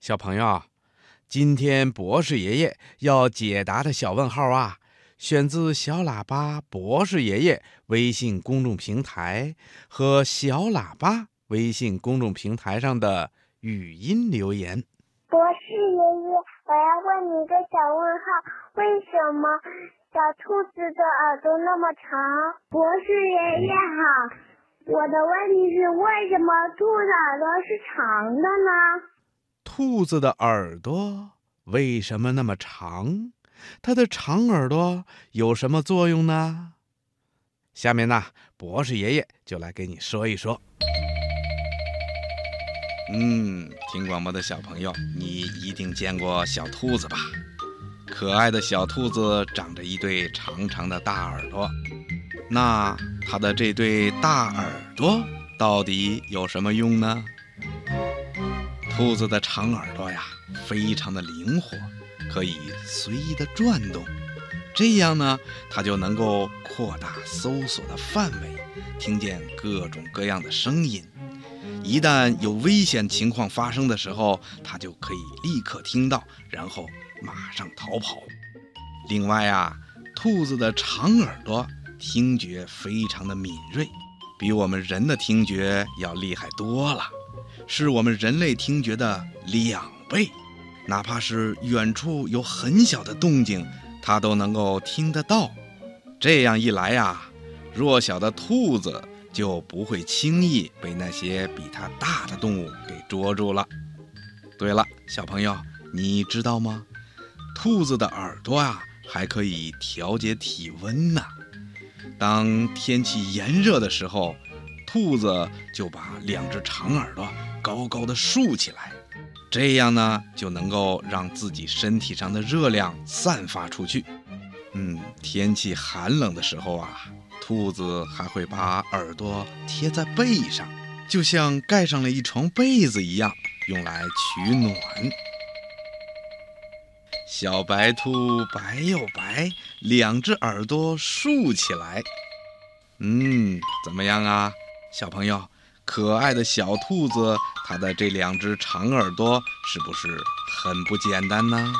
小朋友，今天博士爷爷要解答的小问号啊，选自小喇叭博士爷爷微信公众平台和小喇叭微信公众平台上的语音留言。博士爷爷，我要问你一个小问号：为什么小兔子的耳朵那么长？博士爷爷好，我的问题是为什么兔子耳朵是长的呢？兔子的耳朵为什么那么长？它的长耳朵有什么作用呢？下面呢，博士爷爷就来给你说一说。嗯，听广播的小朋友，你一定见过小兔子吧？可爱的小兔子长着一对长长的大耳朵。那它的这对大耳朵到底有什么用呢？兔子的长耳朵呀，非常的灵活，可以随意的转动，这样呢，它就能够扩大搜索的范围，听见各种各样的声音。一旦有危险情况发生的时候，它就可以立刻听到，然后马上逃跑。另外啊，兔子的长耳朵听觉非常的敏锐，比我们人的听觉要厉害多了。是我们人类听觉的两倍，哪怕是远处有很小的动静，它都能够听得到。这样一来呀，弱小的兔子就不会轻易被那些比它大的动物给捉住了。对了，小朋友，你知道吗？兔子的耳朵啊，还可以调节体温呢。当天气炎热的时候，兔子就把两只长耳朵。高高的竖起来，这样呢就能够让自己身体上的热量散发出去。嗯，天气寒冷的时候啊，兔子还会把耳朵贴在背上，就像盖上了一床被子一样，用来取暖。小白兔白又白，两只耳朵竖起来。嗯，怎么样啊，小朋友？可爱的小兔子，它的这两只长耳朵是不是很不简单呢？